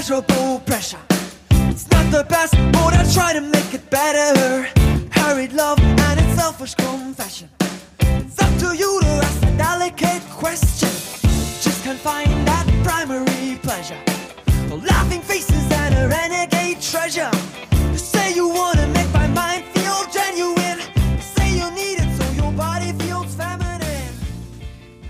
immeasurable pressure. It's not the best, but I try to make it better. Hurried love and its selfish confession. It's up to you to ask a delicate question. Just can't find that primary pleasure. The laughing faces and a renegade treasure. You say you wanna make my mind feel genuine. You say you need it so your body feels feminine.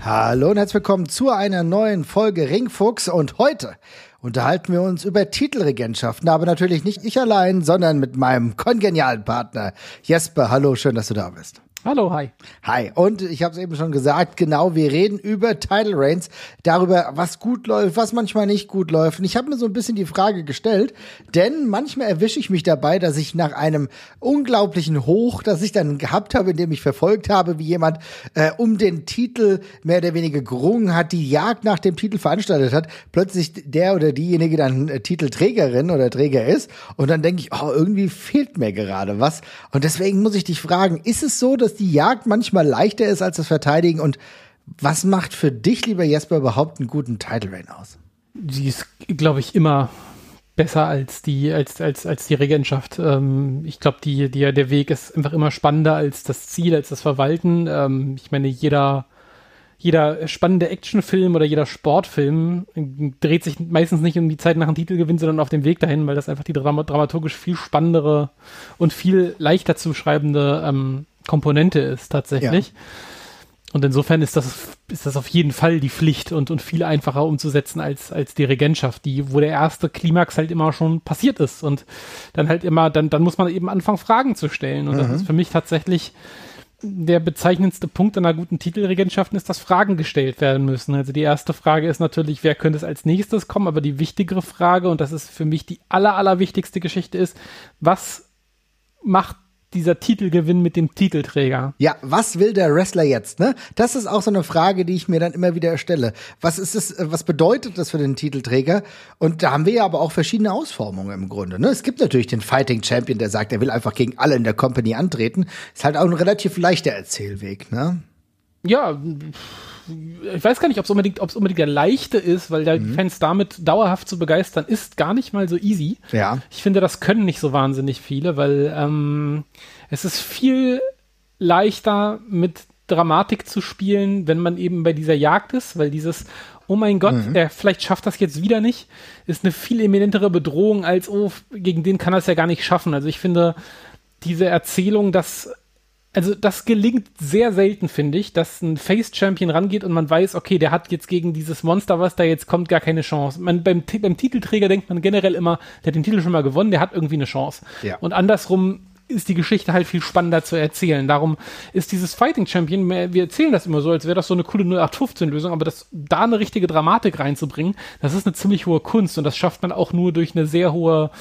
Hallo und herzlich willkommen zu einer neuen Folge Ringfuchs und heute unterhalten wir uns über Titelregentschaften, aber natürlich nicht ich allein, sondern mit meinem kongenialen Partner Jesper. Hallo, schön, dass du da bist. Hallo, hi. Hi. Und ich habe es eben schon gesagt, genau, wir reden über Title Reigns, darüber, was gut läuft, was manchmal nicht gut läuft. Und ich habe mir so ein bisschen die Frage gestellt, denn manchmal erwische ich mich dabei, dass ich nach einem unglaublichen Hoch, das ich dann gehabt habe, in dem ich verfolgt habe, wie jemand äh, um den Titel mehr oder weniger gerungen hat, die Jagd nach dem Titel veranstaltet hat, plötzlich der oder diejenige dann äh, Titelträgerin oder Träger ist. Und dann denke ich, oh, irgendwie fehlt mir gerade was. Und deswegen muss ich dich fragen, ist es so, dass die Jagd manchmal leichter ist als das Verteidigen? Und was macht für dich, lieber Jesper, überhaupt einen guten Title Reign aus? Sie ist, glaube ich, immer besser als die, als, als, als die Regentschaft. Ähm, ich glaube, die, die, der Weg ist einfach immer spannender als das Ziel, als das Verwalten. Ähm, ich meine, jeder, jeder spannende Actionfilm oder jeder Sportfilm dreht sich meistens nicht um die Zeit nach dem Titelgewinn, sondern auf dem Weg dahin, weil das einfach die Dram dramaturgisch viel spannendere und viel leichter zu schreibende ähm, Komponente ist tatsächlich. Ja. Und insofern ist das, ist das auf jeden Fall die Pflicht und, und viel einfacher umzusetzen als, als die Regentschaft, die, wo der erste Klimax halt immer schon passiert ist und dann halt immer, dann, dann muss man eben anfangen, Fragen zu stellen. Und mhm. das ist für mich tatsächlich der bezeichnendste Punkt einer guten Titelregentschaften ist, dass Fragen gestellt werden müssen. Also die erste Frage ist natürlich, wer könnte es als nächstes kommen, aber die wichtigere Frage, und das ist für mich die aller, aller wichtigste Geschichte ist, was macht dieser Titelgewinn mit dem Titelträger. Ja, was will der Wrestler jetzt, ne? Das ist auch so eine Frage, die ich mir dann immer wieder stelle. Was ist es, was bedeutet das für den Titelträger? Und da haben wir ja aber auch verschiedene Ausformungen im Grunde, ne? Es gibt natürlich den Fighting Champion, der sagt, er will einfach gegen alle in der Company antreten. Ist halt auch ein relativ leichter Erzählweg, ne? Ja, ich weiß gar nicht, ob es unbedingt, ob's unbedingt der leichte ist, weil der mhm. Fans damit dauerhaft zu begeistern, ist gar nicht mal so easy. Ja. Ich finde, das können nicht so wahnsinnig viele, weil ähm, es ist viel leichter mit Dramatik zu spielen, wenn man eben bei dieser Jagd ist, weil dieses Oh mein Gott, mhm. er vielleicht schafft das jetzt wieder nicht, ist eine viel eminentere Bedrohung als, oh, gegen den kann er es ja gar nicht schaffen. Also ich finde, diese Erzählung, dass also das gelingt sehr selten, finde ich, dass ein Face-Champion rangeht und man weiß, okay, der hat jetzt gegen dieses Monster, was da jetzt kommt, gar keine Chance. Man, beim, beim Titelträger denkt man generell immer, der hat den Titel schon mal gewonnen, der hat irgendwie eine Chance. Ja. Und andersrum ist die Geschichte halt viel spannender zu erzählen. Darum ist dieses Fighting Champion, wir erzählen das immer so, als wäre das so eine coole 0815-Lösung, aber das, da eine richtige Dramatik reinzubringen, das ist eine ziemlich hohe Kunst und das schafft man auch nur durch eine sehr hohe,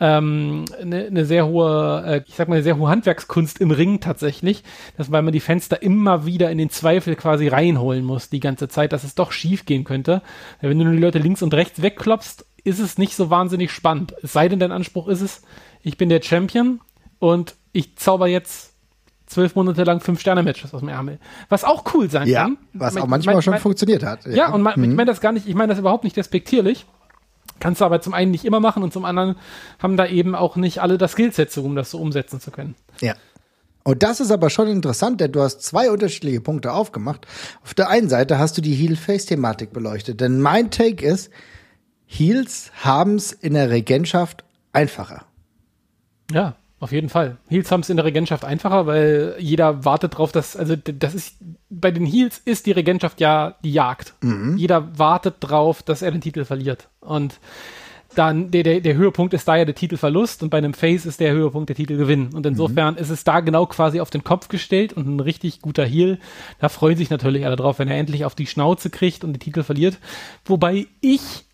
ähm, eine, eine sehr hohe, äh, ich sag mal, eine sehr hohe Handwerkskunst im Ring tatsächlich, das, weil man die Fenster immer wieder in den Zweifel quasi reinholen muss die ganze Zeit, dass es doch schief gehen könnte. Wenn du nur die Leute links und rechts wegklopfst, ist es nicht so wahnsinnig spannend. Es sei denn, dein Anspruch ist es, ich bin der Champion und ich zauber jetzt zwölf Monate lang fünf Sterne Matches aus dem Ärmel. Was auch cool sein ja, kann. Was auch manchmal mein, schon mein, funktioniert hat. Ja, ja und mein, mhm. ich meine das gar nicht, ich meine das überhaupt nicht despektierlich. Kannst du aber zum einen nicht immer machen und zum anderen haben da eben auch nicht alle das Skillset, um das so umsetzen zu können. Ja. Und das ist aber schon interessant, denn du hast zwei unterschiedliche Punkte aufgemacht. Auf der einen Seite hast du die Heel-Face-Thematik beleuchtet, denn mein Take ist, Heels haben es in der Regentschaft einfacher. Ja, auf jeden Fall. Heels haben es in der Regentschaft einfacher, weil jeder wartet drauf, dass, also das ist, bei den Heels ist die Regentschaft ja die Jagd. Mhm. Jeder wartet drauf, dass er den Titel verliert. Und dann der, der, der Höhepunkt ist da ja der Titelverlust und bei einem Face ist der Höhepunkt der Titelgewinn. Und insofern mhm. ist es da genau quasi auf den Kopf gestellt und ein richtig guter Heel. Da freuen sich natürlich alle drauf, wenn er endlich auf die Schnauze kriegt und den Titel verliert. Wobei ich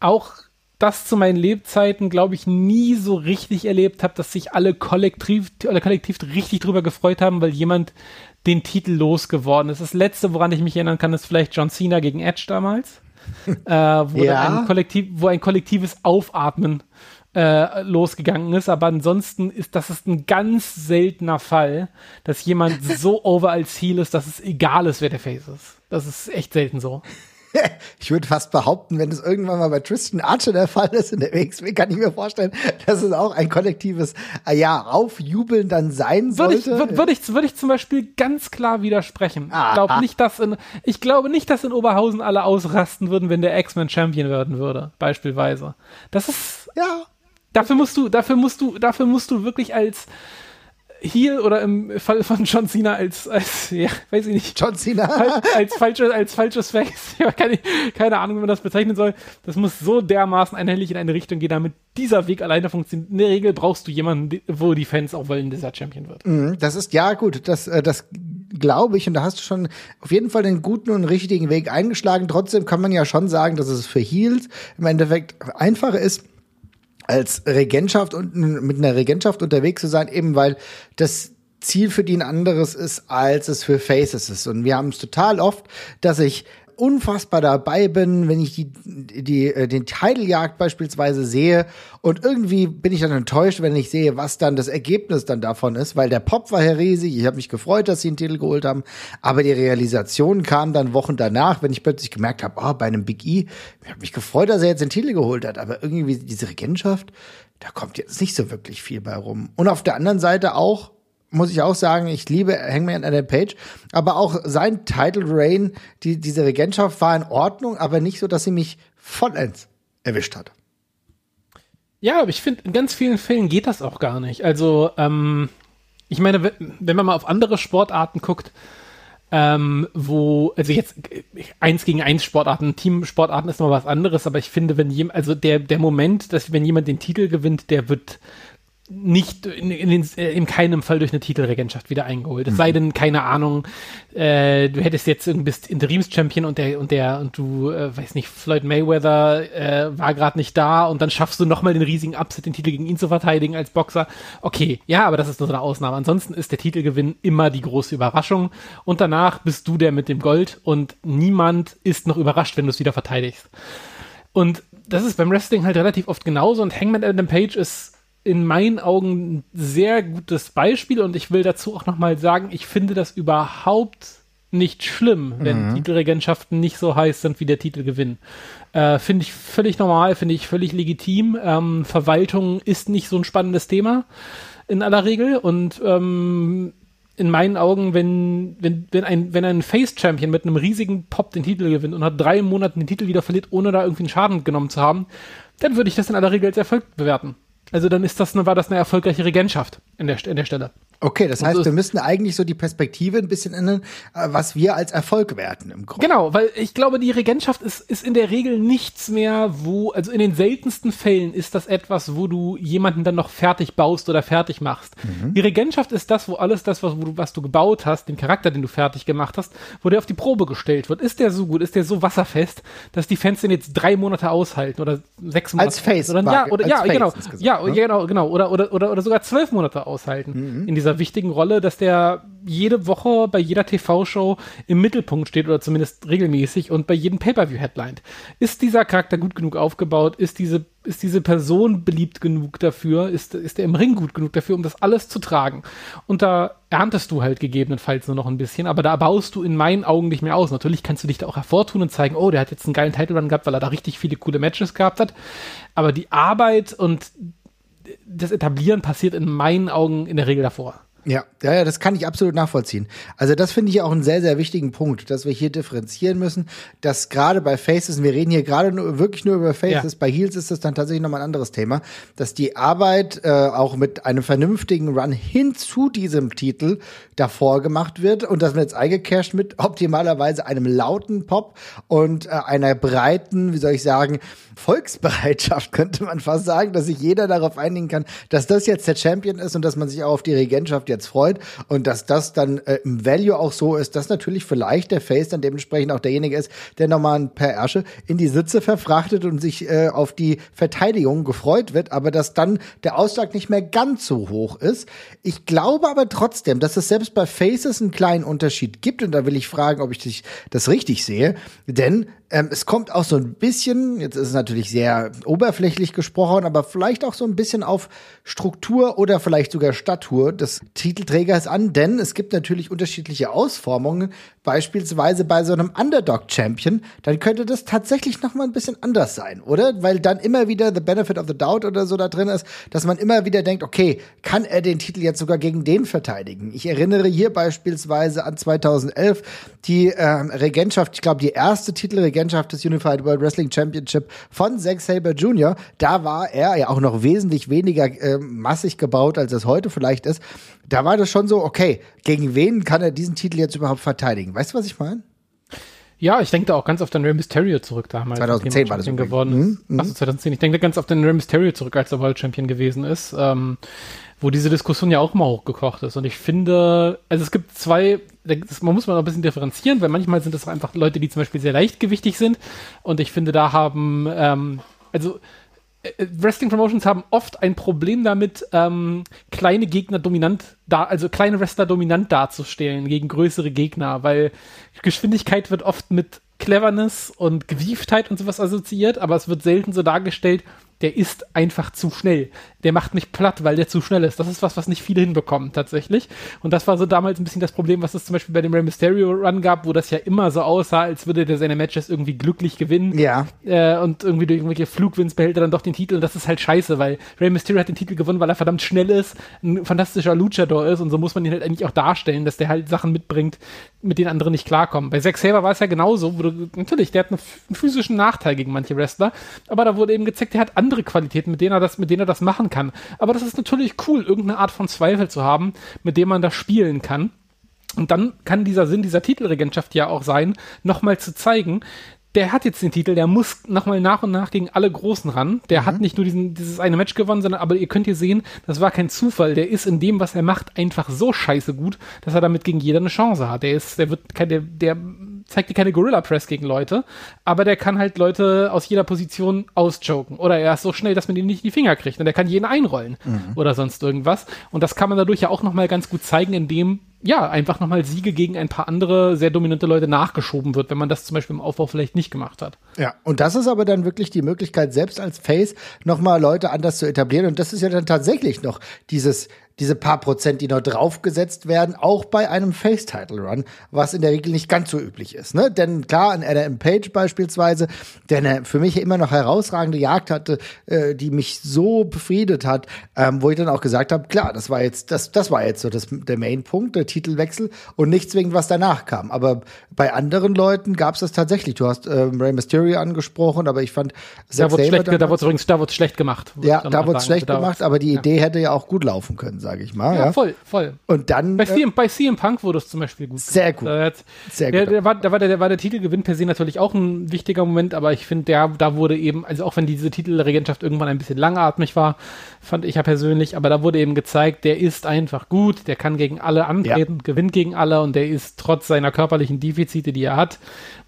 auch das zu meinen Lebzeiten, glaube ich, nie so richtig erlebt habe, dass sich alle kollektiv, alle kollektiv richtig drüber gefreut haben, weil jemand den Titel losgeworden ist. Das letzte, woran ich mich erinnern kann, ist vielleicht John Cena gegen Edge damals, äh, wo, ja. ein Kollektiv, wo ein kollektives Aufatmen äh, losgegangen ist. Aber ansonsten ist das ist ein ganz seltener Fall, dass jemand so over als Heel ist, dass es egal ist, wer der Face ist. Das ist echt selten so. ich würde fast behaupten, wenn es irgendwann mal bei Tristan Archer der Fall ist in der WXW, kann ich mir vorstellen, dass es auch ein kollektives, äh, ja, Aufjubeln dann sein Würde ich, sollte. würde würd ich, würde ich zum Beispiel ganz klar widersprechen. Ich glaube nicht, dass in, ich glaube nicht, dass in Oberhausen alle ausrasten würden, wenn der X-Men Champion werden würde, beispielsweise. Das ist, ja, dafür musst du, dafür musst du, dafür musst du wirklich als Heel oder im Fall von John Cena als, als, ja, weiß ich nicht, John Cena. als, als falsches, als falsches Face. Keine, keine Ahnung, wie man das bezeichnen soll. Das muss so dermaßen einhellig in eine Richtung gehen, damit dieser Weg alleine funktioniert. In der Regel brauchst du jemanden, wo die Fans auch wollen, dass er Champion wird. Mhm, Das ist ja gut, das, äh, das glaube ich und da hast du schon auf jeden Fall den guten und richtigen Weg eingeschlagen. Trotzdem kann man ja schon sagen, dass es für Heels im Endeffekt einfacher ist, als Regentschaft und mit einer Regentschaft unterwegs zu sein, eben weil das Ziel für die ein anderes ist, als es für Faces ist. Und wir haben es total oft, dass ich unfassbar dabei bin, wenn ich die, die, äh, den Titeljagd beispielsweise sehe. Und irgendwie bin ich dann enttäuscht, wenn ich sehe, was dann das Ergebnis dann davon ist, weil der Pop war ja riesig, ich habe mich gefreut, dass sie einen Titel geholt haben, aber die Realisation kam dann Wochen danach, wenn ich plötzlich gemerkt habe, oh, bei einem Big E, ich habe mich gefreut, dass er jetzt den Titel geholt hat, aber irgendwie diese Regentschaft, da kommt jetzt nicht so wirklich viel bei rum. Und auf der anderen Seite auch, muss ich auch sagen, ich liebe Hangman Adam Page, aber auch sein Title Reign, die, diese Regentschaft war in Ordnung, aber nicht so, dass sie mich vollends erwischt hat. Ja, aber ich finde, in ganz vielen Fällen geht das auch gar nicht. Also, ähm, ich meine, wenn man mal auf andere Sportarten guckt, ähm, wo, also jetzt eins gegen eins Sportarten, Teamsportarten ist mal was anderes, aber ich finde, wenn jemand, also der, der Moment, dass wenn jemand den Titel gewinnt, der wird nicht in, in, in keinem Fall durch eine Titelregentschaft wieder eingeholt. Es sei denn, keine Ahnung, äh, du hättest jetzt irgendwie bist Interimschampion und der und der und du, äh, weiß nicht, Floyd Mayweather äh, war gerade nicht da und dann schaffst du nochmal den riesigen Upset, den Titel gegen ihn zu verteidigen als Boxer. Okay, ja, aber das ist nur so eine Ausnahme. Ansonsten ist der Titelgewinn immer die große Überraschung und danach bist du der mit dem Gold und niemand ist noch überrascht, wenn du es wieder verteidigst. Und das ist beim Wrestling halt relativ oft genauso und Hangman Adam Page ist in meinen Augen ein sehr gutes Beispiel und ich will dazu auch nochmal sagen, ich finde das überhaupt nicht schlimm, wenn Titelregentschaften nicht so heiß sind wie der Titelgewinn. Äh, finde ich völlig normal, finde ich völlig legitim. Ähm, Verwaltung ist nicht so ein spannendes Thema in aller Regel und ähm, in meinen Augen, wenn, wenn, wenn ein, wenn ein Face-Champion mit einem riesigen Pop den Titel gewinnt und nach drei Monaten den Titel wieder verliert, ohne da irgendwie einen Schaden genommen zu haben, dann würde ich das in aller Regel als Erfolg bewerten. Also dann ist das, war das eine erfolgreiche Regentschaft in der, in der Stelle. Okay, das heißt, wir müssten eigentlich so die Perspektive ein bisschen ändern, äh, was wir als Erfolg werten im Grunde. Genau, weil ich glaube, die Regentschaft ist, ist in der Regel nichts mehr, wo, also in den seltensten Fällen ist das etwas, wo du jemanden dann noch fertig baust oder fertig machst. Die Regentschaft ist das, wo alles das, was, wo du, was du gebaut hast, den Charakter, den du fertig gemacht hast, wo der auf die Probe gestellt wird. Ist der so gut, ist der so wasserfest, dass die Fans den jetzt drei Monate aushalten oder sechs Monate? Als Face Oder, ja, oder, ja, genau. gesagt, ja, ne? genau, genau. Oder, oder, oder, oder sogar zwölf Monate aushalten in dieser wichtigen Rolle, dass der jede Woche bei jeder TV-Show im Mittelpunkt steht oder zumindest regelmäßig und bei jedem Pay-Per-View headlined. Ist dieser Charakter gut genug aufgebaut? Ist diese, ist diese Person beliebt genug dafür? Ist, ist er im Ring gut genug dafür, um das alles zu tragen? Und da erntest du halt gegebenenfalls nur noch ein bisschen, aber da baust du in meinen Augen nicht mehr aus. Natürlich kannst du dich da auch hervortun und zeigen, oh, der hat jetzt einen geilen Title Run gehabt, weil er da richtig viele coole Matches gehabt hat. Aber die Arbeit und das Etablieren passiert in meinen Augen in der Regel davor. Ja, ja, ja, das kann ich absolut nachvollziehen. Also das finde ich auch einen sehr, sehr wichtigen Punkt, dass wir hier differenzieren müssen, dass gerade bei Faces, und wir reden hier gerade nur, wirklich nur über Faces, Ja. bei Heels ist das dann tatsächlich nochmal ein anderes Thema, dass die Arbeit äh, auch mit einem vernünftigen Run hin zu diesem Titel davor gemacht wird und dass man jetzt eingecasht mit optimalerweise einem lauten Pop und äh, einer breiten, wie soll ich sagen, Volksbereitschaft, könnte man fast sagen, dass sich jeder darauf einigen kann, dass das jetzt der Champion ist und dass man sich auch auf die Regentschaft jetzt freut und dass das dann äh, im Value auch so ist, dass natürlich vielleicht der Face dann dementsprechend auch derjenige ist, der nochmal ein paar Ärsche in die Sitze verfrachtet und sich äh, auf die Verteidigung gefreut wird, aber dass dann der Ausschlag nicht mehr ganz so hoch ist. Ich glaube aber trotzdem, dass es selbst bei Faces einen kleinen Unterschied gibt und da will ich fragen, ob ich das richtig sehe, denn ähm, es kommt auch so ein bisschen, jetzt ist es natürlich sehr oberflächlich gesprochen, aber vielleicht auch so ein bisschen auf Struktur oder vielleicht sogar Statur des Titelträgers an, denn es gibt natürlich unterschiedliche Ausformungen. Beispielsweise bei so einem Underdog-Champion, dann könnte das tatsächlich noch mal ein bisschen anders sein, oder? Weil dann immer wieder the benefit of the doubt oder so da drin ist, dass man immer wieder denkt, okay, kann er den Titel jetzt sogar gegen den verteidigen? Ich erinnere hier beispielsweise an 2011 die äh, Regentschaft, ich glaube die erste Titelregentschaft des Unified World Wrestling Championship von Zack Saber Jr. Da war er ja auch noch wesentlich weniger äh, massig gebaut, als es heute vielleicht ist da war das schon so, okay, gegen wen kann er diesen Titel jetzt überhaupt verteidigen? Weißt du, was ich meine? Ja, ich denke da auch ganz auf den Rey Mysterio zurück damals. 2010 war das geworden. Mhm. Achso, 2010. Ich denke ganz auf den Rey Mysterio zurück, als er World Champion gewesen ist, ähm, wo diese Diskussion ja auch mal hochgekocht ist. Und ich finde, also es gibt zwei, das, man muss mal ein bisschen differenzieren, weil manchmal sind das einfach Leute, die zum Beispiel sehr leichtgewichtig sind. Und ich finde, da haben, ähm, also Wrestling Promotions haben oft ein Problem damit, ähm, kleine Gegner dominant da, also kleine Wrestler dominant darzustellen gegen größere Gegner, weil Geschwindigkeit wird oft mit Cleverness und Gewieftheit und sowas assoziiert, aber es wird selten so dargestellt, der ist einfach zu schnell. Der macht mich platt, weil der zu schnell ist. Das ist was, was nicht viele hinbekommen, tatsächlich. Und das war so damals ein bisschen das Problem, was es zum Beispiel bei dem Rey Mysterio Run gab, wo das ja immer so aussah, als würde der seine Matches irgendwie glücklich gewinnen. Ja. Äh, und irgendwie durch irgendwelche Flugwinds behält er dann doch den Titel. Und das ist halt scheiße, weil Rey Mysterio hat den Titel gewonnen, weil er verdammt schnell ist, ein fantastischer Luchador ist. Und so muss man ihn halt eigentlich auch darstellen, dass der halt Sachen mitbringt, mit denen andere nicht klarkommen. Bei Zack Saber war es ja genauso, du, natürlich, der hat einen, einen physischen Nachteil gegen manche Wrestler, aber da wurde eben gezeigt, der hat andere andere Qualitäten, mit denen er das, mit denen er das machen kann. Aber das ist natürlich cool, irgendeine Art von Zweifel zu haben, mit dem man das spielen kann. Und dann kann dieser Sinn dieser Titelregentschaft ja auch sein, nochmal zu zeigen, der hat jetzt den Titel, der muss nochmal nach und nach gegen alle Großen ran. Der mhm. hat nicht nur diesen, dieses eine Match gewonnen, sondern aber ihr könnt hier sehen, das war kein Zufall. Der ist in dem, was er macht, einfach so scheiße gut, dass er damit gegen jeder eine Chance hat. Der ist, der wird, der, der zeigt dir keine Gorilla Press gegen Leute, aber der kann halt Leute aus jeder Position ausjoken. Oder er ist so schnell, dass man ihn nicht in die Finger kriegt. Und der kann jeden einrollen mhm. oder sonst irgendwas. Und das kann man dadurch ja auch nochmal ganz gut zeigen, indem ja, einfach nochmal Siege gegen ein paar andere sehr dominante Leute nachgeschoben wird, wenn man das zum Beispiel im Aufbau vielleicht nicht gemacht hat. Ja, und das ist aber dann wirklich die Möglichkeit, selbst als Face nochmal Leute anders zu etablieren. Und das ist ja dann tatsächlich noch dieses diese paar Prozent, die noch draufgesetzt werden, auch bei einem Face-Title-Run, was in der Regel nicht ganz so üblich ist. Ne? Denn klar, an Adam Page beispielsweise, der eine für mich immer noch herausragende Jagd hatte, äh, die mich so befriedet hat, ähm, wo ich dann auch gesagt habe, klar, das war jetzt, das, das war jetzt so das, der Main-Punkt, der Titelwechsel und nicht zwingend, was danach kam. Aber bei anderen Leuten gab es das tatsächlich. Du hast ähm, Rey Mysterio angesprochen, aber ich fand da wurde schlecht, da wurde übrigens, da wurde schlecht gemacht. Ja, da wurde schlecht gemacht, aber die Idee ja. hätte ja auch gut laufen können sage ich mal. Ja, ja, voll, voll. Und dann. Bei CM, äh, bei CM Punk wurde es zum Beispiel gut. Sehr gut. Da, sehr gut. Der, der war, da war der, der, war der Titelgewinn per se natürlich auch ein wichtiger Moment, aber ich finde, der, da wurde eben, also auch wenn diese Titelregentschaft irgendwann ein bisschen langatmig war, fand ich ja persönlich, aber da wurde eben gezeigt, der ist einfach gut, der kann gegen alle antreten, ja. gewinnt gegen alle und der ist trotz seiner körperlichen Defizite, die er hat,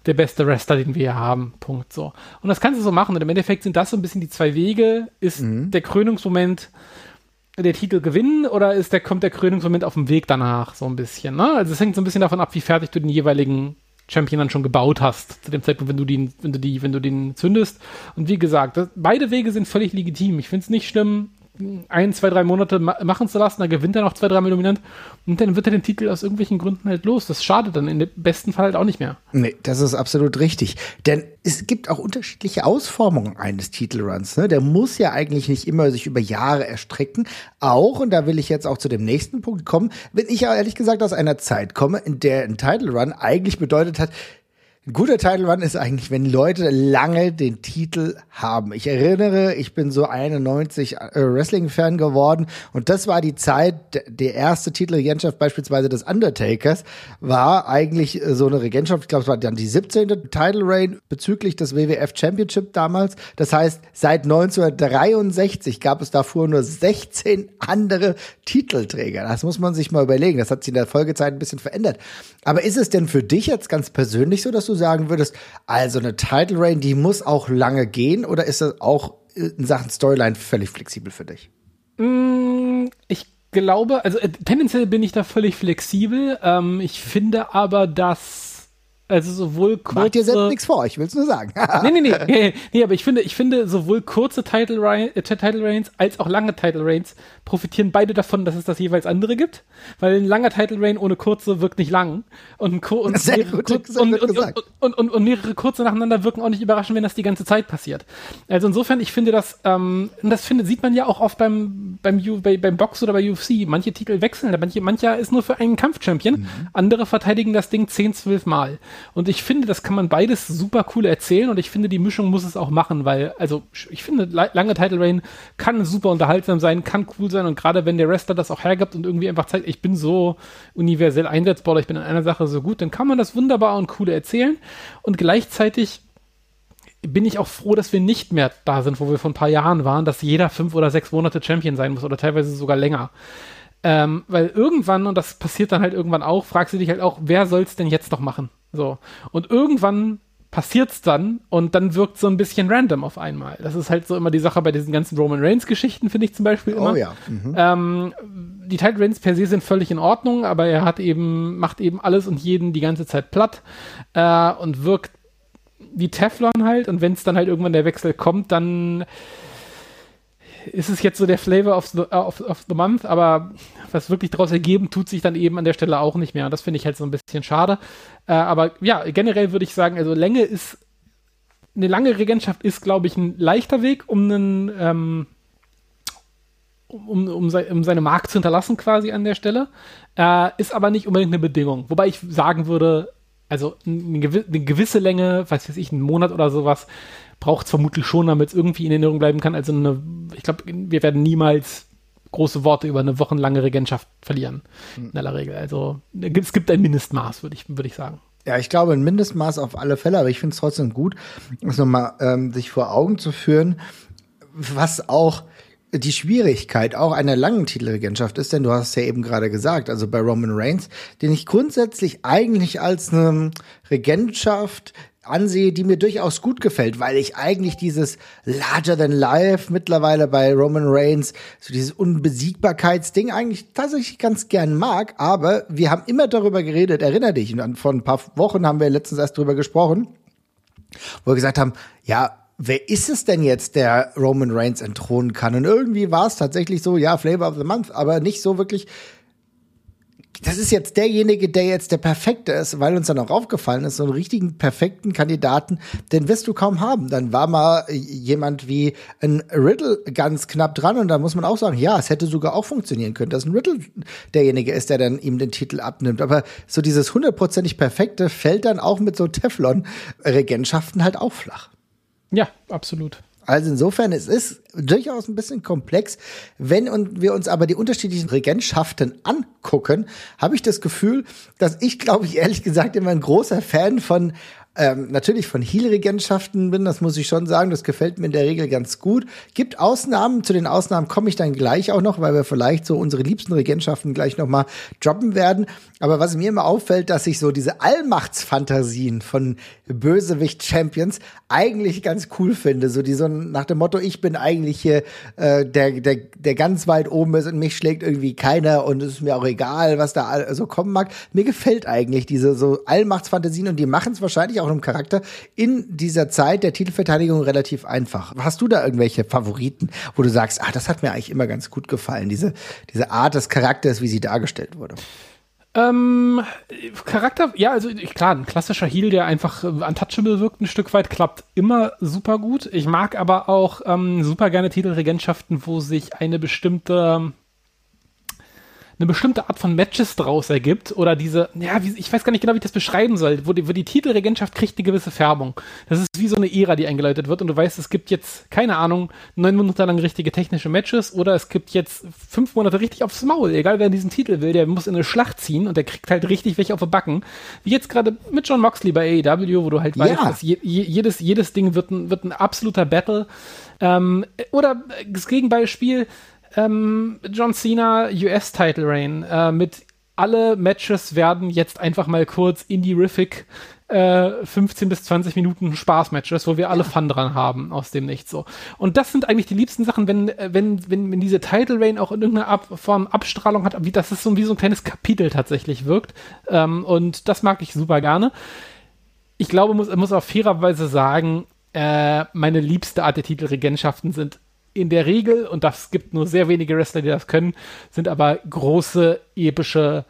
der beste Wrestler, den wir hier haben. Punkt so. Und das kannst du so machen. Und im Endeffekt sind das so ein bisschen die zwei Wege. Ist mhm. der Krönungsmoment der Titel gewinnen oder ist der, kommt der Krönungsmoment auf dem Weg danach so ein bisschen? Ne? Also es hängt so ein bisschen davon ab, wie fertig du den jeweiligen Champion dann schon gebaut hast, zu dem Zeitpunkt, wenn du den, wenn du die, wenn du den zündest. Und wie gesagt, das, beide Wege sind völlig legitim. Ich finde es nicht schlimm, ein, zwei, drei Monate ma machen zu lassen, dann gewinnt er noch zwei, dreimal dominant und dann wird er den Titel aus irgendwelchen Gründen halt los. Das schadet dann im besten Fall halt auch nicht mehr. Nee, das ist absolut richtig. Denn es gibt auch unterschiedliche Ausformungen eines Titelruns. Ne? Der muss ja eigentlich nicht immer sich über Jahre erstrecken. Auch, und da will ich jetzt auch zu dem nächsten Punkt kommen, wenn ich ja ehrlich gesagt aus einer Zeit komme, in der ein Title Run eigentlich bedeutet hat, ein guter Title Run ist eigentlich, wenn Leute lange den Titel haben. Ich erinnere, ich bin so 91 äh, Wrestling-Fan geworden und das war die Zeit, der erste Titelregentschaft beispielsweise des Undertakers war eigentlich äh, so eine Regentschaft, ich glaube, es war dann die 17. Title Reign bezüglich des WWF Championship damals. Das heißt, seit 1963 gab es davor nur 16 andere Titelträger. Das muss man sich mal überlegen. Das hat sich in der Folgezeit ein bisschen verändert. Aber ist es denn für dich jetzt ganz persönlich so, dass du du sagen würdest, also eine Title Reign, die muss auch lange gehen oder ist das auch in Sachen Storyline völlig flexibel für dich? Mm, ich glaube, also äh, tendenziell bin ich da völlig flexibel. Ähm, ich finde aber, dass Also sowohl kurze. Macht dir selbst nichts vor, ich will es nur sagen. nee, nee, nee, nee, nee, aber ich finde, ich finde sowohl kurze Title, Reign, äh, Title Reigns als auch lange Title Reigns profitieren beide davon, dass es das jeweils andere gibt. Weil ein langer Title Reign ohne kurze wirkt nicht lang. Und, und, mehrere, gut, und, und, und, und, mehrere kurze nacheinander wirken auch nicht überraschend, wenn das die ganze Zeit passiert. Also insofern, ich finde das, ähm, das finde, sieht man ja auch oft beim, beim, bei, beim Box oder bei UFC. Manche Titel wechseln, manche, mancher ist nur für einen Kampfchampion. Mhm. Andere verteidigen das Ding 10, 12 Mal. Und ich finde, das kann man beides super cool erzählen und ich finde, die Mischung muss es auch machen, weil, also, ich finde, lange Title Reign kann super unterhaltsam sein, kann cool sein und gerade wenn der Wrestler das auch hergibt und irgendwie einfach zeigt, ich bin so universell einsetzbar oder ich bin in einer Sache so gut, dann kann man das wunderbar und cool erzählen und gleichzeitig bin ich auch froh, dass wir nicht mehr da sind, wo wir vor ein paar Jahren waren, dass jeder fünf oder sechs Monate Champion sein muss oder teilweise sogar länger. Ähm, weil irgendwann, und das passiert dann halt irgendwann auch, fragst du dich halt auch, wer soll es denn jetzt noch machen? So. Und irgendwann passiert's dann und dann wirkt so ein bisschen random auf einmal. Das ist halt so immer die Sache bei diesen ganzen Roman Reigns Geschichten, finde ich zum Beispiel immer. Oh ja. Mhm. Ähm, die Title Reigns per se sind völlig in Ordnung, aber er hat eben, macht eben alles und jeden die ganze Zeit platt äh, und wirkt wie Teflon halt und wenn es dann halt irgendwann der Wechsel kommt, dann ist es jetzt so der Flavor of the, of, of the Month, aber was wirklich daraus ergeben, tut sich dann eben an der Stelle auch nicht mehr. Das finde ich halt so ein bisschen schade. Äh, aber ja, generell würde ich sagen, also Länge ist, eine lange Regentschaft ist, glaube ich, ein leichter Weg, um einen, ähm, um, um, um, seine Marke zu hinterlassen quasi an der Stelle. Äh, ist aber nicht unbedingt eine Bedingung. Wobei ich sagen würde, also eine, gewi eine gewisse Länge, weiß ich, einen Monat oder sowas, braucht es vermutlich schon, damit es irgendwie in Erinnerung bleiben kann. Also eine, ich glaube, wir werden niemals große Worte über eine wochenlange Regentschaft verlieren. Mhm. In aller Regel. Also es gibt ein Mindestmaß, würde ich, würd ich sagen. Ja, ich glaube, ein Mindestmaß auf alle Fälle, aber ich finde es trotzdem gut, das nochmal ähm, sich vor Augen zu führen, was auch die Schwierigkeit auch einer langen Titelregentschaft ist, denn du hast ja eben gerade gesagt, also bei Roman Reigns, den ich grundsätzlich eigentlich als eine Regentschaft ansehe, die mir durchaus gut gefällt, weil ich eigentlich dieses Larger than Life mittlerweile bei Roman Reigns, so dieses Unbesiegbarkeitsding eigentlich tatsächlich ganz gern mag, aber wir haben immer darüber geredet, erinner dich, und vor ein paar Wochen haben wir letztens erst darüber gesprochen, wo wir gesagt haben, ja, wer ist es denn jetzt, der Roman Reigns entthronen kann? Und irgendwie war es tatsächlich so, ja, Flavor of the Month, aber nicht so wirklich das ist jetzt derjenige, der jetzt der Perfekte ist, weil uns dann auch aufgefallen ist, so einen richtigen perfekten Kandidaten, den wirst du kaum haben. Dann war mal jemand wie ein Riddle ganz knapp dran und da muss man auch sagen, ja, es hätte sogar auch funktionieren können, dass ein Riddle derjenige ist, der dann ihm den Titel abnimmt. Aber so dieses hundertprozentig Perfekte fällt dann auch mit so Teflon-Regentschaften halt auch flach. Ja, absolut. Also insofern, es ist durchaus ein bisschen komplex. Wenn wir uns aber die unterschiedlichen Regentschaften angucken, habe ich das Gefühl, dass ich, glaube ich, ehrlich gesagt immer ein großer Fan von ähm, natürlich von Heel-Regentschaften bin, das muss ich schon sagen, das gefällt mir in der Regel ganz gut. Gibt Ausnahmen, zu den Ausnahmen komme ich dann gleich auch noch, weil wir vielleicht so unsere liebsten Regentschaften gleich nochmal droppen werden. Aber was mir immer auffällt, dass ich so diese Allmachtsfantasien von Bösewicht-Champions eigentlich ganz cool finde. So die so nach dem Motto, ich bin eigentlich hier äh, der, der, der ganz weit oben ist und mich schlägt irgendwie keiner und es ist mir auch egal, was da so kommen mag. Mir gefällt eigentlich diese so Allmachtsfantasien und die machen es wahrscheinlich auch im Charakter in dieser Zeit der Titelverteidigung relativ einfach. Hast du da irgendwelche Favoriten, wo du sagst, ah, das hat mir eigentlich immer ganz gut gefallen, diese, diese Art des Charakters, wie sie dargestellt wurde? Ähm, Charakter, ja, also klar, ein klassischer Heal, der einfach äh, untouchable wirkt, ein Stück weit, klappt immer super gut. Ich mag aber auch ähm, super gerne Titelregentschaften, wo sich eine bestimmte eine bestimmte Art von Matches draus ergibt oder diese, ja, wie, ich weiß gar nicht genau, wie ich das beschreiben soll, wo die, wo die Titelregentschaft kriegt eine gewisse Färbung. Das ist wie so eine Ära, die eingeleitet wird und du weißt, es gibt jetzt, keine Ahnung, neun Monate lang richtige technische Matches oder es gibt jetzt fünf Monate richtig aufs Maul. Egal wer diesen Titel will, der muss in eine Schlacht ziehen und der kriegt halt richtig welche auf den Backen. Wie jetzt gerade mit John Moxley bei AEW, wo du halt weißt, dass je, jedes, jedes Ding wird ein, wird ein absoluter Battle. Ähm, oder das Gegenbeispiel, ähm, John Cena US-Title Reign äh, mit alle Matches werden jetzt einfach mal kurz indie-riffic äh, 15 bis 20 Minuten Spaß-Matches, wo wir alle Fun dran haben aus dem Nichts so. Und das sind eigentlich die liebsten Sachen, wenn, äh, wenn, wenn, wenn diese Title Reign auch in irgendeiner Ab Form Abstrahlung hat, wie das ist so wie so ein kleines Kapitel tatsächlich wirkt. Ähm, und das mag ich super gerne. ich glaube, muss, muss auch fairerweise sagen, äh, meine liebste Art der Titelregentschaften sind in der Regel, und das gibt nur sehr wenige Wrestler, die das können, sind aber große, epische,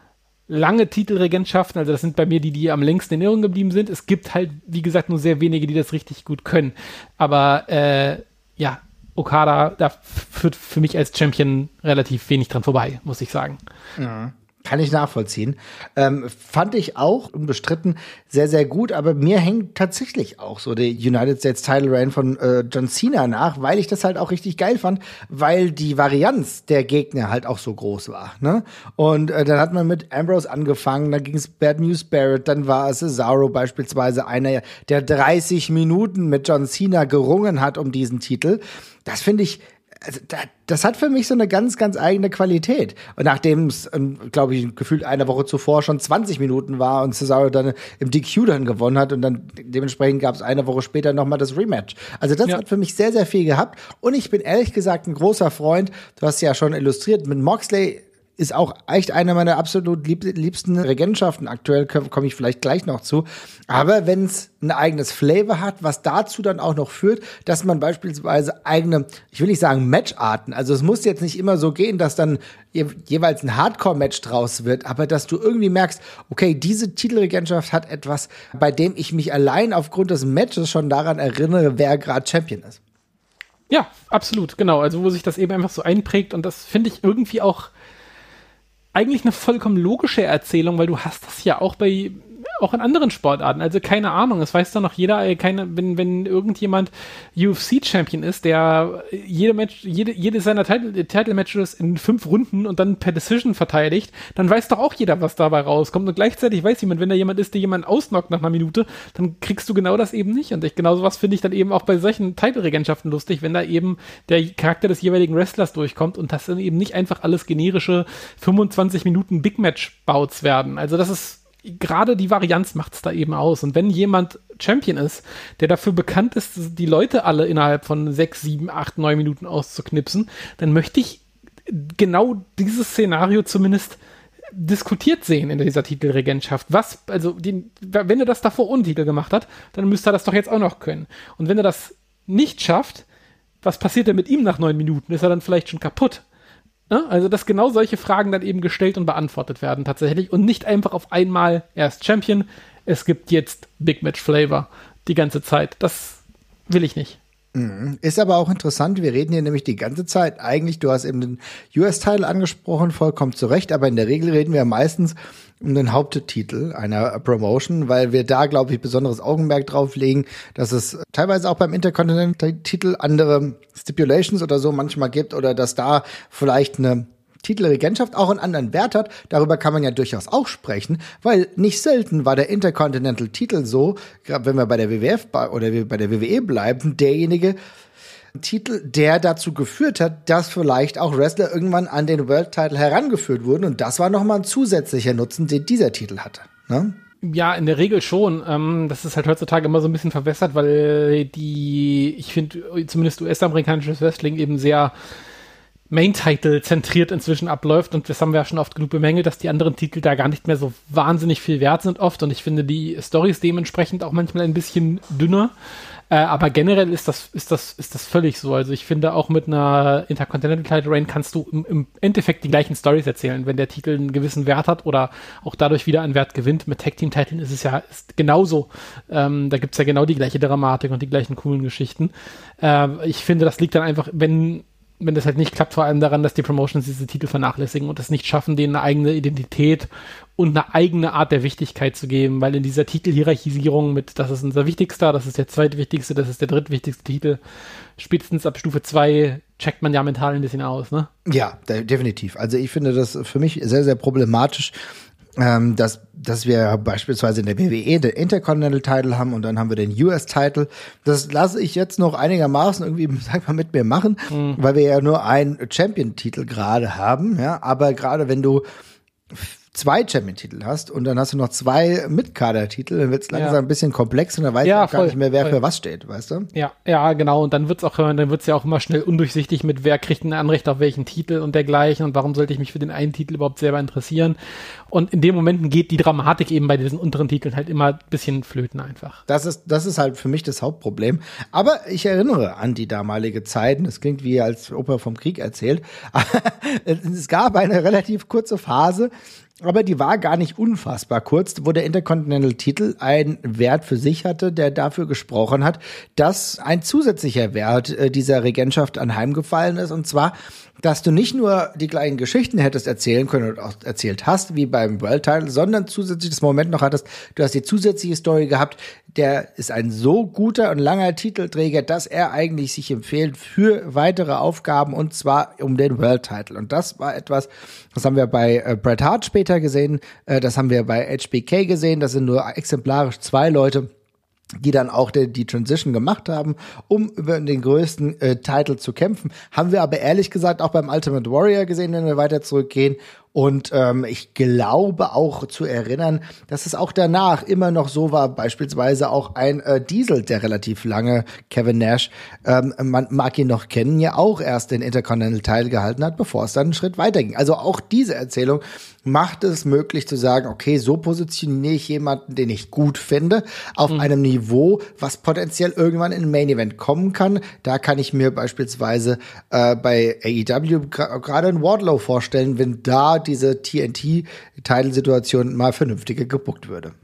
lange Titelregentschaften. Also das sind bei mir die, die am längsten in Erinnerung geblieben sind. Es gibt halt, wie gesagt, nur sehr wenige, die das richtig gut können. Aber äh, ja, Okada, da führt für mich als Champion relativ wenig dran vorbei, muss ich sagen. Ja. Kann ich nachvollziehen. Ähm, fand ich auch unbestritten sehr, sehr gut, aber mir hängt tatsächlich auch so der United States Title Reign von äh, John Cena nach, weil ich das halt auch richtig geil fand, weil die Varianz der Gegner halt auch so groß war. Ne? Und äh, dann hat man mit Ambrose angefangen, dann ging es Bad News Barrett, dann war Cesaro beispielsweise einer, der 30 Minuten mit John Cena gerungen hat um diesen Titel. Das finde ich also das hat für mich so eine ganz, ganz eigene Qualität. Und nachdem es, ähm, glaube ich, gefühlt eine Woche zuvor schon 20 Minuten war und Cesaro dann im DQ dann gewonnen hat und dann dementsprechend gab es eine Woche später nochmal das Rematch. Also das ja. hat für mich sehr, sehr viel gehabt. Und ich bin ehrlich gesagt ein großer Freund, du hast ja schon illustriert, mit Moxley ist auch echt eine meiner absolut lieb liebsten Regentschaften. Aktuell komme ich vielleicht gleich noch zu. Aber wenn es ein eigenes Flavor hat, was dazu dann auch noch führt, dass man beispielsweise eigene, ich will nicht sagen Matcharten, also es muss jetzt nicht immer so gehen, dass dann je, jeweils ein Hardcore-Match draus wird, aber dass du irgendwie merkst, okay, diese Titelregentschaft hat etwas, bei dem ich mich allein aufgrund des Matches schon daran erinnere, wer gerade Champion ist. Ja, absolut, genau. Also wo sich das eben einfach so einprägt und das finde ich irgendwie auch eigentlich eine vollkommen logische Erzählung, weil du hast das ja auch bei auch in anderen Sportarten. Also keine Ahnung, es weiß doch noch jeder, äh, keine, wenn, wenn irgendjemand UFC-Champion ist, der jede Match, jede, jede seiner Title-Matches in fünf Runden und dann per Decision verteidigt, dann weiß doch auch jeder, was dabei rauskommt. Und gleichzeitig weiß jemand, wenn da jemand ist, der jemanden ausnockt nach einer Minute, dann kriegst du genau das eben nicht. Und ich, genau sowas finde ich dann eben auch bei solchen Title-Regentschaften lustig, wenn da eben der Charakter des jeweiligen Wrestlers durchkommt und das dann eben nicht einfach alles generische 25 Minuten Big Match-Bouts werden. Also das ist gerade die Varianz macht es da eben aus. Und wenn jemand Champion ist, der dafür bekannt ist, die Leute alle innerhalb von sechs, sieben, acht, neun Minuten auszuknipsen, dann möchte ich genau dieses Szenario zumindest diskutiert sehen in dieser Titelregentschaft. Was, also, den, wenn er das davor ohne Titel gemacht hat, dann müsste er das doch jetzt auch noch können. Und wenn er das nicht schafft, was passiert denn mit ihm nach neun Minuten? Ist er dann vielleicht schon kaputt? Ne? Also, dass genau solche Fragen dann eben gestellt und beantwortet werden tatsächlich und nicht einfach auf einmal erst Champion, es gibt jetzt Big Match Flavor die ganze Zeit. Das will ich nicht. Mhm. Ist aber auch interessant, wir reden hier nämlich die ganze Zeit eigentlich, du hast eben den US-Title angesprochen, vollkommen zu Recht, aber in der Regel reden wir meistens um den Haupttitel einer Promotion, weil wir da, glaube ich, besonderes Augenmerk drauf legen, dass es teilweise auch beim Intercontinental-Titel andere Stipulations oder so manchmal gibt oder dass da vielleicht eine Titelregentschaft auch einen anderen Wert hat. Darüber kann man ja durchaus auch sprechen, weil nicht selten war der Intercontinental-Titel so, gerade wenn wir bei der WWF oder bei der WWE bleiben, derjenige, Titel, der dazu geführt hat, dass vielleicht auch Wrestler irgendwann an den World Title herangeführt wurden. Und das war nochmal ein zusätzlicher Nutzen, den dieser Titel hatte. Ne? Ja, in der Regel schon. Ähm, das ist halt heutzutage immer so ein bisschen verwässert, weil die, ich finde, zumindest US-amerikanisches Wrestling eben sehr Main-Title zentriert inzwischen abläuft und das haben wir ja schon oft genug bemängelt, dass die anderen Titel da gar nicht mehr so wahnsinnig viel wert sind oft und ich finde die Stories dementsprechend auch manchmal ein bisschen dünner. Äh, aber generell ist das, ist, das, ist das völlig so. Also ich finde auch mit einer Intercontinental Title Reign kannst du im, im Endeffekt die gleichen Stories erzählen, wenn der Titel einen gewissen Wert hat oder auch dadurch wieder einen Wert gewinnt. Mit Tag Team Titeln ist es ja ist genauso. Ähm, da gibt's ja genau die gleiche Dramatik und die gleichen coolen Geschichten. Äh, ich finde, das liegt dann einfach, wenn wenn das halt nicht klappt, vor allem daran, dass die Promotions diese Titel vernachlässigen und es nicht schaffen, denen eine eigene Identität und eine eigene Art der Wichtigkeit zu geben, weil in dieser Titelhierarchisierung mit, das ist unser wichtigster, das ist der zweitwichtigste, das ist der drittwichtigste Titel, spätestens ab Stufe 2 checkt man ja mental ein bisschen aus, ne? Ja, definitiv. Also ich finde das für mich sehr, sehr problematisch, ähm, dass, dass wir beispielsweise in der WWE den Intercontinental Title haben und dann haben wir den US Title. Das lasse ich jetzt noch einigermaßen irgendwie, sag mal, mit mir machen, mhm. weil wir ja nur einen Champion Titel gerade haben, ja. Aber gerade wenn du zwei Champion-Titel hast und dann hast du noch zwei Mitkader-Titel, dann wird es langsam ja. ein bisschen komplex und dann weiß ja, gar nicht mehr, wer voll. für was steht, weißt du? Ja, ja, genau. Und dann wird's auch, dann wird's ja auch immer schnell undurchsichtig mit, wer kriegt ein Anrecht auf welchen Titel und dergleichen und warum sollte ich mich für den einen Titel überhaupt selber interessieren. Und in dem Momenten geht die Dramatik eben bei diesen unteren Titeln halt immer ein bisschen flöten einfach. Das ist, das ist halt für mich das Hauptproblem. Aber ich erinnere an die damalige Zeit, das klingt wie als Opa vom Krieg erzählt. es gab eine relativ kurze Phase, aber die war gar nicht unfassbar kurz, wo der Intercontinental-Titel einen Wert für sich hatte, der dafür gesprochen hat, dass ein zusätzlicher Wert äh, dieser Regentschaft anheimgefallen ist, und zwar dass du nicht nur die gleichen Geschichten hättest erzählen können und auch erzählt hast, wie beim World Title, sondern zusätzlich das Moment noch hattest, du hast die zusätzliche Story gehabt, der ist ein so guter und langer Titelträger, dass er eigentlich sich empfiehlt für weitere Aufgaben und zwar um den World Title. Und das war etwas, das haben wir bei äh, Bret Hart später gesehen, äh, das haben wir bei HBK gesehen, das sind nur exemplarisch zwei Leute, die dann auch die, Transition gemacht haben, um über den größten äh, Titel zu kämpfen. Haben wir aber ehrlich gesagt auch beim Ultimate Warrior gesehen, wenn wir weiter zurückgehen. Und ähm, ich glaube auch zu erinnern, dass es auch danach immer noch so war, beispielsweise auch ein äh, Diesel, der relativ lange, Kevin Nash, ähm, man mag ihn noch kennen, ja auch erst den Intercontinental Teil gehalten hat, bevor es dann einen Schritt weiterging. Also auch diese Erzählung macht es möglich zu sagen, okay, so positioniere ich jemanden, den ich gut finde, auf mhm. einem Niveau, was potenziell irgendwann in ein Main Event kommen kann. Da kann ich mir beispielsweise äh, bei AEW gerade ein Wardlow vorstellen, wenn da diese TNT-Title-Situation mal vernünftiger gebuckt würde.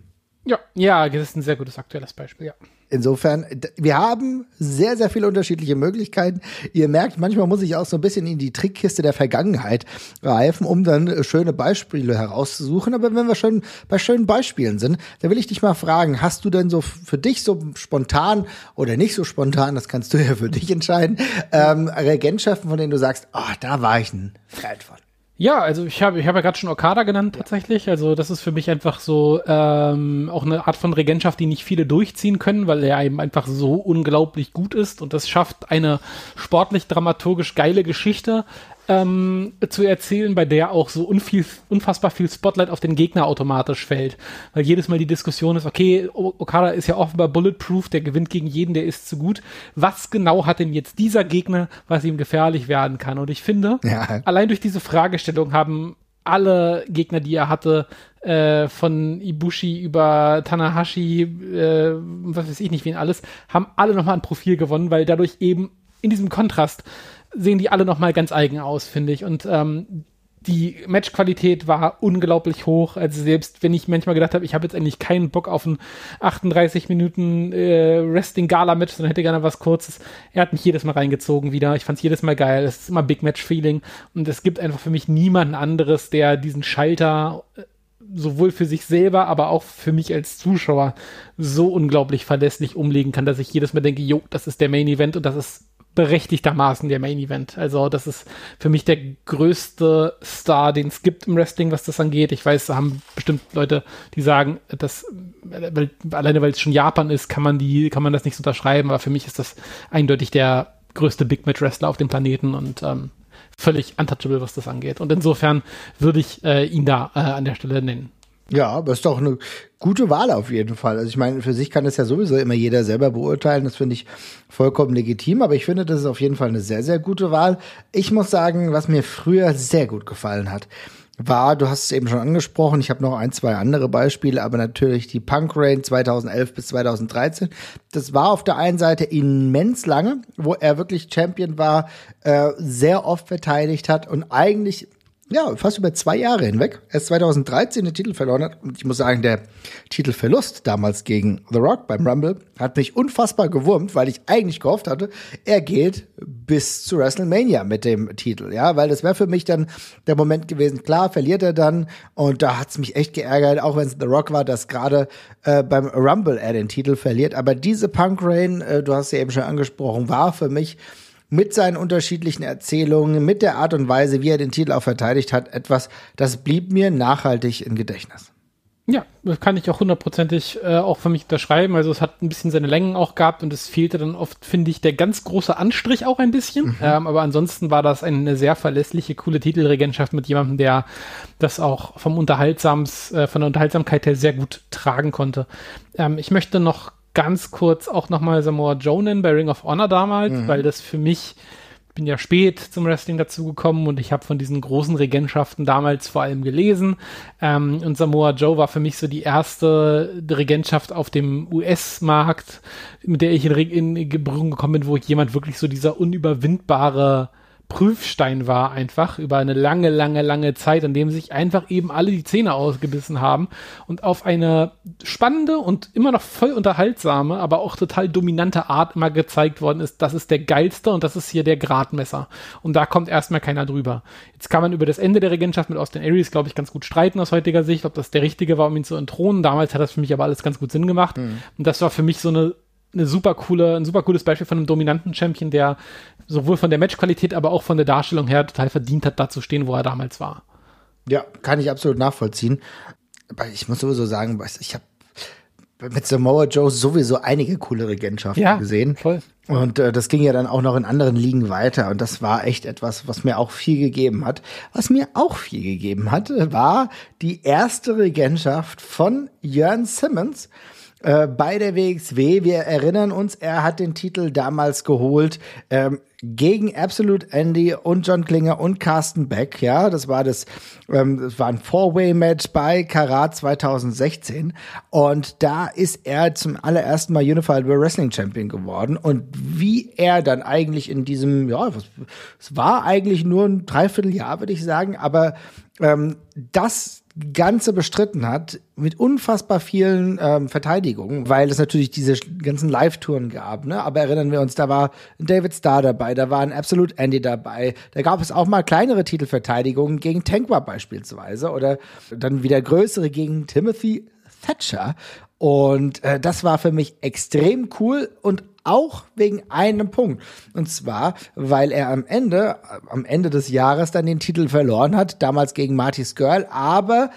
Ja, ja, das ist ein sehr gutes aktuelles Beispiel, ja. Insofern, wir haben sehr, sehr viele unterschiedliche Möglichkeiten. Ihr merkt, manchmal muss ich auch so ein bisschen in die Trickkiste der Vergangenheit greifen, um dann schöne Beispiele herauszusuchen. Aber wenn wir schon bei schönen Beispielen sind, dann will ich dich mal fragen, hast du denn so für dich so spontan oder nicht so spontan, das kannst du ja für dich entscheiden, ähm, Regentschaften, von denen du sagst, oh, da war ich ein Fan von? Ja, also ich habe ich hab ja gerade schon Okada genannt tatsächlich. Also das ist für mich einfach so ähm, auch eine Art von Regentschaft, die nicht viele durchziehen können, weil er eben einfach so unglaublich gut ist. Und das schafft eine sportlich dramaturgisch geile Geschichte, ähm, zu erzählen, bei der auch so unviel, unfassbar viel Spotlight auf den Gegner automatisch fällt. Weil jedes Mal die Diskussion ist, okay, Okada ist ja offenbar bulletproof, der gewinnt gegen jeden, der ist zu gut. Was genau hat denn jetzt dieser Gegner, was ihm gefährlich werden kann? Und ich finde, ja. allein durch diese Fragestellung haben alle Gegner, die er hatte, äh, von Ibushi über Tanahashi, äh, was weiß ich nicht, wen alles, haben alle nochmal ein Profil gewonnen, weil dadurch eben in diesem Kontrast sehen die alle nochmal ganz eigen aus, finde ich. Und ähm, die Matchqualität war unglaublich hoch. Also selbst wenn ich manchmal gedacht habe, ich habe jetzt eigentlich keinen Bock auf ein 38 Minuten äh, Wrestling Gala Match, sondern hätte gerne was Kurzes. Er hat mich jedes Mal reingezogen wieder. Ich fand es jedes Mal geil. Es ist immer Big Match Feeling und es gibt einfach für mich niemanden anderes, der diesen Schalter äh, sowohl für sich selber, aber auch für mich als Zuschauer so unglaublich verlässlich umlegen kann, dass ich jedes Mal denke, jo, das ist der Main Event und das ist berechtigtermaßen der Main Event. Also das ist für mich der größte Star, den es gibt im Wrestling, was das angeht. Ich weiß, da haben bestimmt Leute, die sagen, dass weil, alleine weil es schon Japan ist, kann man die, kann man das nicht unterschreiben. Aber für mich ist das eindeutig der größte Big Match Wrestler auf dem Planeten und ähm, völlig untouchable, was das angeht. Und insofern würde ich äh, ihn da äh, an der Stelle nennen. Ja, aber ist doch eine gute Wahl auf jeden Fall. Also ich meine, für sich kann das ja sowieso immer jeder selber beurteilen. Das finde ich vollkommen legitim, aber ich finde, das ist auf jeden Fall eine sehr, sehr gute Wahl. Ich muss sagen, was mir früher sehr gut gefallen hat, war, du hast es eben schon angesprochen, ich habe noch ein, zwei andere Beispiele, aber natürlich die Punk Rain 2011 bis 2013. Das war auf der einen Seite immens lange, wo er wirklich Champion war, äh, sehr oft verteidigt hat und eigentlich ja, fast über zwei Jahre hinweg. Erst 2013 den Titel verloren hat. Und ich muss sagen, der Titelverlust damals gegen The Rock beim Rumble hat mich unfassbar gewurmt, weil ich eigentlich gehofft hatte, er geht bis zu WrestleMania mit dem Titel. Ja, weil das wäre für mich dann der Moment gewesen. Klar, verliert er dann. Und da hat's mich echt geärgert, auch wenn es The Rock war, dass gerade äh, beim Rumble er den Titel verliert. Aber diese Punk Rain, äh, du hast sie eben schon angesprochen, war für mich mit seinen unterschiedlichen Erzählungen, mit der Art und Weise, wie er den Titel auch verteidigt hat, etwas, das blieb mir nachhaltig im Gedächtnis. Ja, das kann ich auch hundertprozentig äh, auch für mich unterschreiben. Also es hat ein bisschen seine Längen auch gehabt und es fehlte dann oft, finde ich, der ganz große Anstrich auch ein bisschen. Mhm. Ähm, aber ansonsten war das eine sehr verlässliche, coole Titelregentschaft mit jemandem, der das auch vom Unterhaltsams, äh, von der Unterhaltsamkeit her sehr gut tragen konnte. Ähm, ich möchte noch ganz kurz auch nochmal Samoa Joe nennen bei Ring of Honor damals, mhm. weil das für mich bin ja spät zum Wrestling dazugekommen und ich habe von diesen großen Regentschaften damals vor allem gelesen. Ähm, und Samoa Joe war für mich so die erste Regentschaft auf dem US-Markt, mit der ich in, in Berührung gekommen bin, wo jemand wirklich so dieser unüberwindbare Prüfstein war einfach über eine lange, lange, lange Zeit, an dem sich einfach eben alle die Zähne ausgebissen haben und auf eine spannende und immer noch voll unterhaltsame, aber auch total dominante Art immer gezeigt worden ist, das ist der geilste und das ist hier der Gradmesser. Und da kommt erstmal keiner drüber. Jetzt kann man über das Ende der Regentschaft mit Austin Aries, glaube ich, ganz gut streiten aus heutiger Sicht, ob das der richtige war, um ihn zu entthronen. Damals hat das für mich aber alles ganz gut Sinn gemacht. Mhm. Und das war für mich so eine eine super coole, ein super cooles Beispiel von einem dominanten Champion, der sowohl von der Matchqualität, aber auch von der Darstellung her total verdient hat, da zu stehen, wo er damals war. Ja, kann ich absolut nachvollziehen. Aber ich muss sowieso sagen, ich habe mit Samoa Joe sowieso einige coole Regentschaften ja, gesehen. Voll. Und äh, das ging ja dann auch noch in anderen Ligen weiter. Und das war echt etwas, was mir auch viel gegeben hat. Was mir auch viel gegeben hat, war die erste Regentschaft von Jörn Simmons äh, bei der WXW. Wir erinnern uns, er hat den Titel damals geholt ähm, gegen Absolute Andy und John Klinger und Carsten Beck. Ja, das war das, ähm, das war ein Four-Way-Match bei Karat 2016 und da ist er zum allerersten Mal Unified World Wrestling Champion geworden und wie er dann eigentlich in diesem, ja, es war eigentlich nur ein Dreivierteljahr, würde ich sagen, aber ähm, das Ganze bestritten hat, mit unfassbar vielen ähm, Verteidigungen, weil es natürlich diese ganzen Live-Touren gab. Ne? Aber erinnern wir uns, da war David Starr dabei, da war ein Absolute Andy dabei. Da gab es auch mal kleinere Titelverteidigungen gegen Tankwa beispielsweise oder dann wieder größere gegen Timothy Thatcher. Und äh, das war für mich extrem cool und auch wegen einem Punkt. Und zwar, weil er am Ende, am Ende des Jahres dann den Titel verloren hat, damals gegen Marty Skirl, aber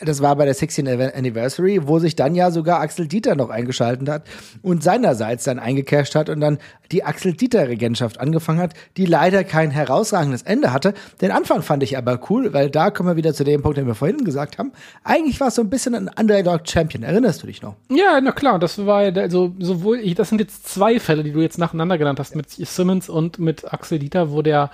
das war bei der 16 Anniversary, wo sich dann ja sogar Axel Dieter noch eingeschaltet hat und seinerseits dann eingecasht hat und dann die Axel Dieter Regentschaft angefangen hat, die leider kein herausragendes Ende hatte. Den Anfang fand ich aber cool, weil da kommen wir wieder zu dem Punkt, den wir vorhin gesagt haben. Eigentlich war es so ein bisschen ein Underdog Champion. Erinnerst du dich noch? Ja, na klar. Das war ja, also sowohl, das sind jetzt zwei Fälle, die du jetzt nacheinander genannt hast, mit Simmons und mit Axel Dieter, wo der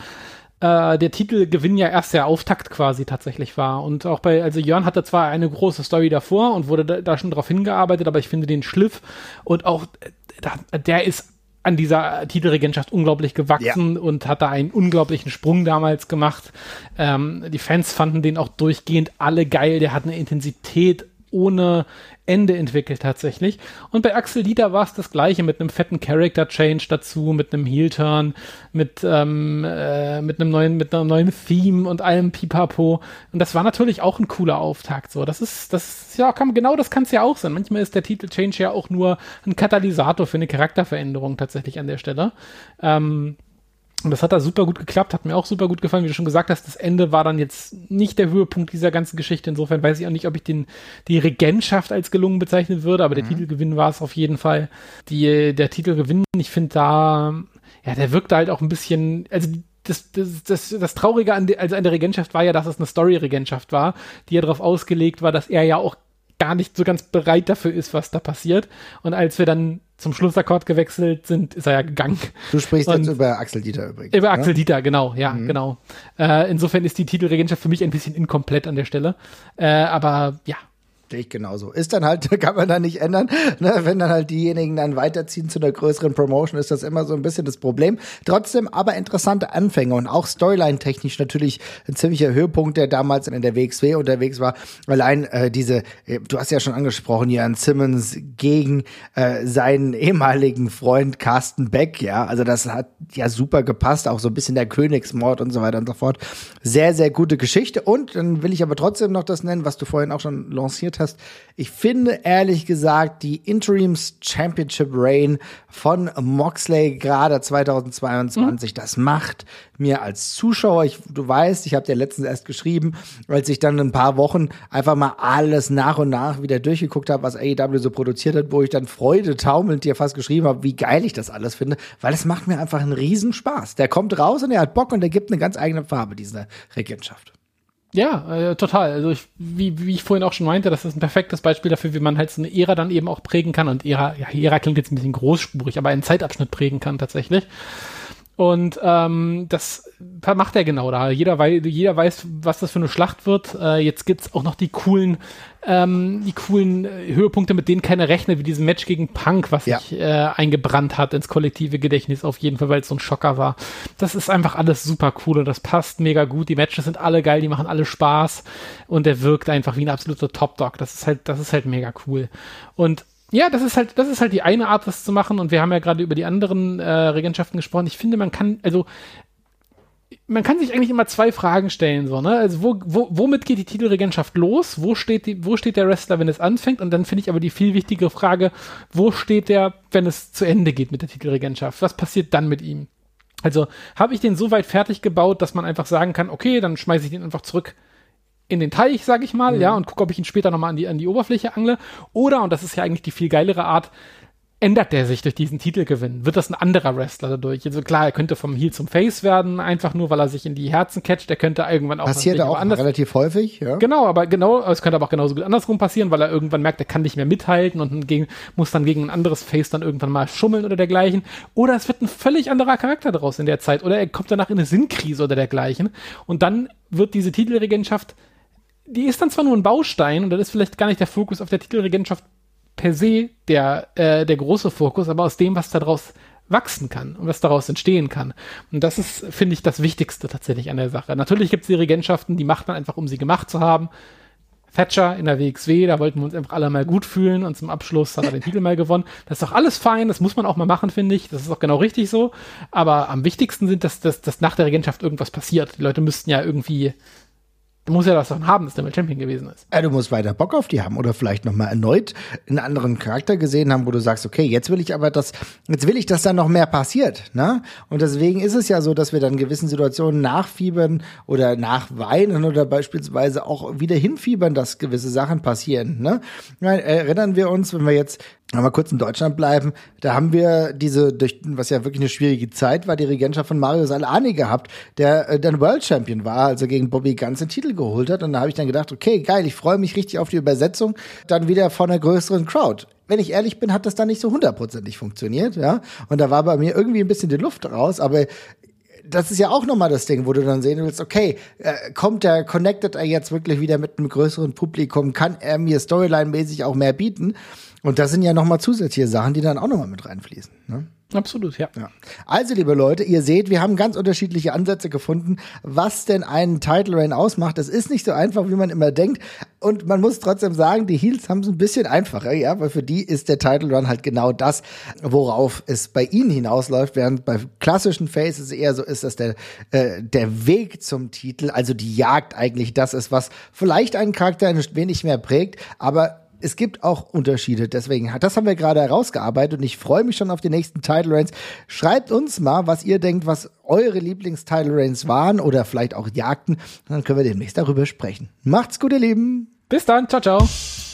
äh, der Titelgewinn ja erst der Auftakt quasi tatsächlich war. Und auch bei, also Jörn hatte zwar eine große Story davor und wurde da, da schon drauf hingearbeitet, aber ich finde den Schliff und auch äh, der ist an dieser Titelregentschaft unglaublich gewachsen ja. und hat da einen unglaublichen Sprung damals gemacht. Ähm, die Fans fanden den auch durchgehend alle geil. Der hat eine Intensität ohne Ende entwickelt tatsächlich. Und bei Axel Dieter war es das gleiche mit einem fetten Character Change dazu, mit einem Heel Turn, mit, ähm, äh, mit einem neuen, mit einem neuen Theme und allem Pipapo. Und das war natürlich auch ein cooler Auftakt. So, das ist, das ja, kann, genau das kann es ja auch sein. Manchmal ist der Titel Change ja auch nur ein Katalysator für eine Charakterveränderung tatsächlich an der Stelle. Ähm, und das hat da super gut geklappt, hat mir auch super gut gefallen, wie du schon gesagt hast. Das Ende war dann jetzt nicht der Höhepunkt dieser ganzen Geschichte. Insofern weiß ich auch nicht, ob ich den, die Regentschaft als gelungen bezeichnen würde, aber der mhm. Titelgewinn war es auf jeden Fall. Die, der Titelgewinn, ich finde da, ja, der wirkte halt auch ein bisschen, also das, das, das, das Traurige an, de, also an der Regentschaft war ja, dass es eine Story-Regentschaft war, die ja darauf ausgelegt war, dass er ja auch gar nicht so ganz bereit dafür ist, was da passiert. Und als wir dann zum Schlussakkord gewechselt sind, ist er ja gegangen. Du sprichst und jetzt über Axel Dieter übrigens. Über ne? Axel Dieter, genau, ja, mhm. genau. Äh, insofern ist die Titelregentschaft für mich ein bisschen inkomplett an der Stelle. Äh, aber ja, Sehe ich genauso. Ist dann halt, kann man dann nicht ändern. Ne? Wenn dann halt diejenigen dann weiterziehen zu einer größeren Promotion, ist das immer so ein bisschen das Problem. Trotzdem aber interessante Anfänge und auch Storyline-technisch natürlich ein ziemlicher Höhepunkt, der damals in der WXW unterwegs war. Allein äh, diese, äh, du hast ja schon angesprochen, Jan Simmons gegen äh, seinen ehemaligen Freund Carsten Beck, ja. Also das hat ja super gepasst, auch so ein bisschen der Königsmord und so weiter und so fort. Sehr, sehr gute Geschichte. Und dann will ich aber trotzdem noch das nennen, was du vorhin auch schon lanciert hast. Ich finde ehrlich gesagt die Interims Championship Reign von Moxley gerade 2022, mhm. das macht mir als Zuschauer, ich, du weißt, ich habe dir letztens erst geschrieben, als ich dann ein paar Wochen einfach mal alles nach und nach wieder durchgeguckt habe, was AEW so produziert hat, wo ich dann Freude taumelnd dir fast geschrieben habe, wie geil ich das alles finde, weil es macht mir einfach einen Riesenspaß. Der kommt raus und er hat Bock und er gibt eine ganz eigene Farbe dieser Regentschaft. Ja, äh, total. Also ich, wie, wie ich vorhin auch schon meinte, das ist ein perfektes Beispiel dafür, wie man halt so eine Ära dann eben auch prägen kann. Und Ära, ja, Ära klingt jetzt ein bisschen großspurig, aber einen Zeitabschnitt prägen kann tatsächlich. Und ähm, das macht er genau da. Jeder, wei jeder weiß, was das für eine Schlacht wird. Äh, jetzt gibt's auch noch die coolen, ähm, die coolen äh, Höhepunkte, mit denen keiner rechnet, wie diesem Match gegen Punk, was ja. sich äh, eingebrannt hat ins kollektive Gedächtnis, auf jeden Fall, weil es so ein Schocker war. Das ist einfach alles super cool und das passt mega gut. Die Matches sind alle geil, die machen alle Spaß und er wirkt einfach wie ein absoluter Top-Dog. Das ist halt, das ist halt mega cool. Und ja, das ist halt, das ist halt die eine Art, das zu machen. Und wir haben ja gerade über die anderen äh, Regentschaften gesprochen. Ich finde, man kann, also man kann sich eigentlich immer zwei Fragen stellen, so, ne? Also, wo, wo, womit geht die Titelregentschaft los? Wo steht, die, wo steht der Wrestler, wenn es anfängt? Und dann finde ich aber die viel wichtigere Frage, wo steht der, wenn es zu Ende geht mit der Titelregentschaft? Was passiert dann mit ihm? Also, habe ich den so weit fertig gebaut, dass man einfach sagen kann, okay, dann schmeiße ich den einfach zurück in den Teich, sag ich mal, mhm. ja, und gucke, ob ich ihn später nochmal an die, an die Oberfläche angle. Oder, und das ist ja eigentlich die viel geilere Art, ändert der sich durch diesen Titelgewinn? Wird das ein anderer Wrestler dadurch? Also klar, er könnte vom Heel zum Face werden, einfach nur, weil er sich in die Herzen catcht. Er könnte irgendwann auch passiert auch anders. relativ häufig. Ja. Genau, aber genau, es könnte aber auch genauso gut andersrum passieren, weil er irgendwann merkt, er kann nicht mehr mithalten und gegen, muss dann gegen ein anderes Face dann irgendwann mal schummeln oder dergleichen. Oder es wird ein völlig anderer Charakter daraus in der Zeit. Oder er kommt danach in eine Sinnkrise oder dergleichen. Und dann wird diese Titelregentschaft die ist dann zwar nur ein Baustein und dann ist vielleicht gar nicht der Fokus auf der Titelregentschaft per se der, äh, der große Fokus, aber aus dem, was daraus wachsen kann und was daraus entstehen kann. Und das ist, finde ich, das Wichtigste tatsächlich an der Sache. Natürlich gibt es die Regentschaften, die macht man einfach, um sie gemacht zu haben. Thatcher in der WXW, da wollten wir uns einfach alle mal gut fühlen und zum Abschluss hat er den Titel mal gewonnen. Das ist doch alles fein, das muss man auch mal machen, finde ich. Das ist auch genau richtig so. Aber am wichtigsten sind, dass, dass, dass nach der Regentschaft irgendwas passiert. Die Leute müssten ja irgendwie Du musst ja das dann haben, dass der mal Champion gewesen ist. Ja, du musst weiter Bock auf die haben oder vielleicht nochmal erneut einen anderen Charakter gesehen haben, wo du sagst, okay, jetzt will ich aber das, jetzt will ich, dass da noch mehr passiert, ne? Und deswegen ist es ja so, dass wir dann gewissen Situationen nachfiebern oder nachweinen oder beispielsweise auch wieder hinfiebern, dass gewisse Sachen passieren, ne? Erinnern wir uns, wenn wir jetzt aber kurz in Deutschland bleiben, da haben wir diese, durch, was ja wirklich eine schwierige Zeit war, die Regentschaft von Mario Salani gehabt, der äh, dann World Champion war, also gegen Bobby Ganz den Titel geholt hat. Und da habe ich dann gedacht, okay, geil, ich freue mich richtig auf die Übersetzung, dann wieder von einer größeren Crowd. Wenn ich ehrlich bin, hat das dann nicht so hundertprozentig funktioniert, ja. Und da war bei mir irgendwie ein bisschen die Luft raus, aber das ist ja auch nochmal das Ding, wo du dann sehen willst, okay, äh, kommt er, connectet er jetzt wirklich wieder mit einem größeren Publikum, kann er mir Storyline-mäßig auch mehr bieten? Und das sind ja nochmal zusätzliche Sachen, die dann auch nochmal mit reinfließen. Ne? Absolut, ja. ja. Also, liebe Leute, ihr seht, wir haben ganz unterschiedliche Ansätze gefunden, was denn einen Title Reign ausmacht. Das ist nicht so einfach, wie man immer denkt. Und man muss trotzdem sagen, die Heels haben es ein bisschen einfacher, ja, weil für die ist der Title Run halt genau das, worauf es bei ihnen hinausläuft, während bei klassischen Faces eher so ist, dass der, äh, der Weg zum Titel, also die Jagd eigentlich das ist, was vielleicht einen Charakter ein wenig mehr prägt, aber es gibt auch Unterschiede. Deswegen, das haben wir gerade herausgearbeitet und ich freue mich schon auf die nächsten Title Reigns. Schreibt uns mal, was ihr denkt, was eure Lieblings-Title Reigns waren oder vielleicht auch Jagden. Dann können wir demnächst darüber sprechen. Macht's gut, ihr Lieben. Bis dann. Ciao, ciao.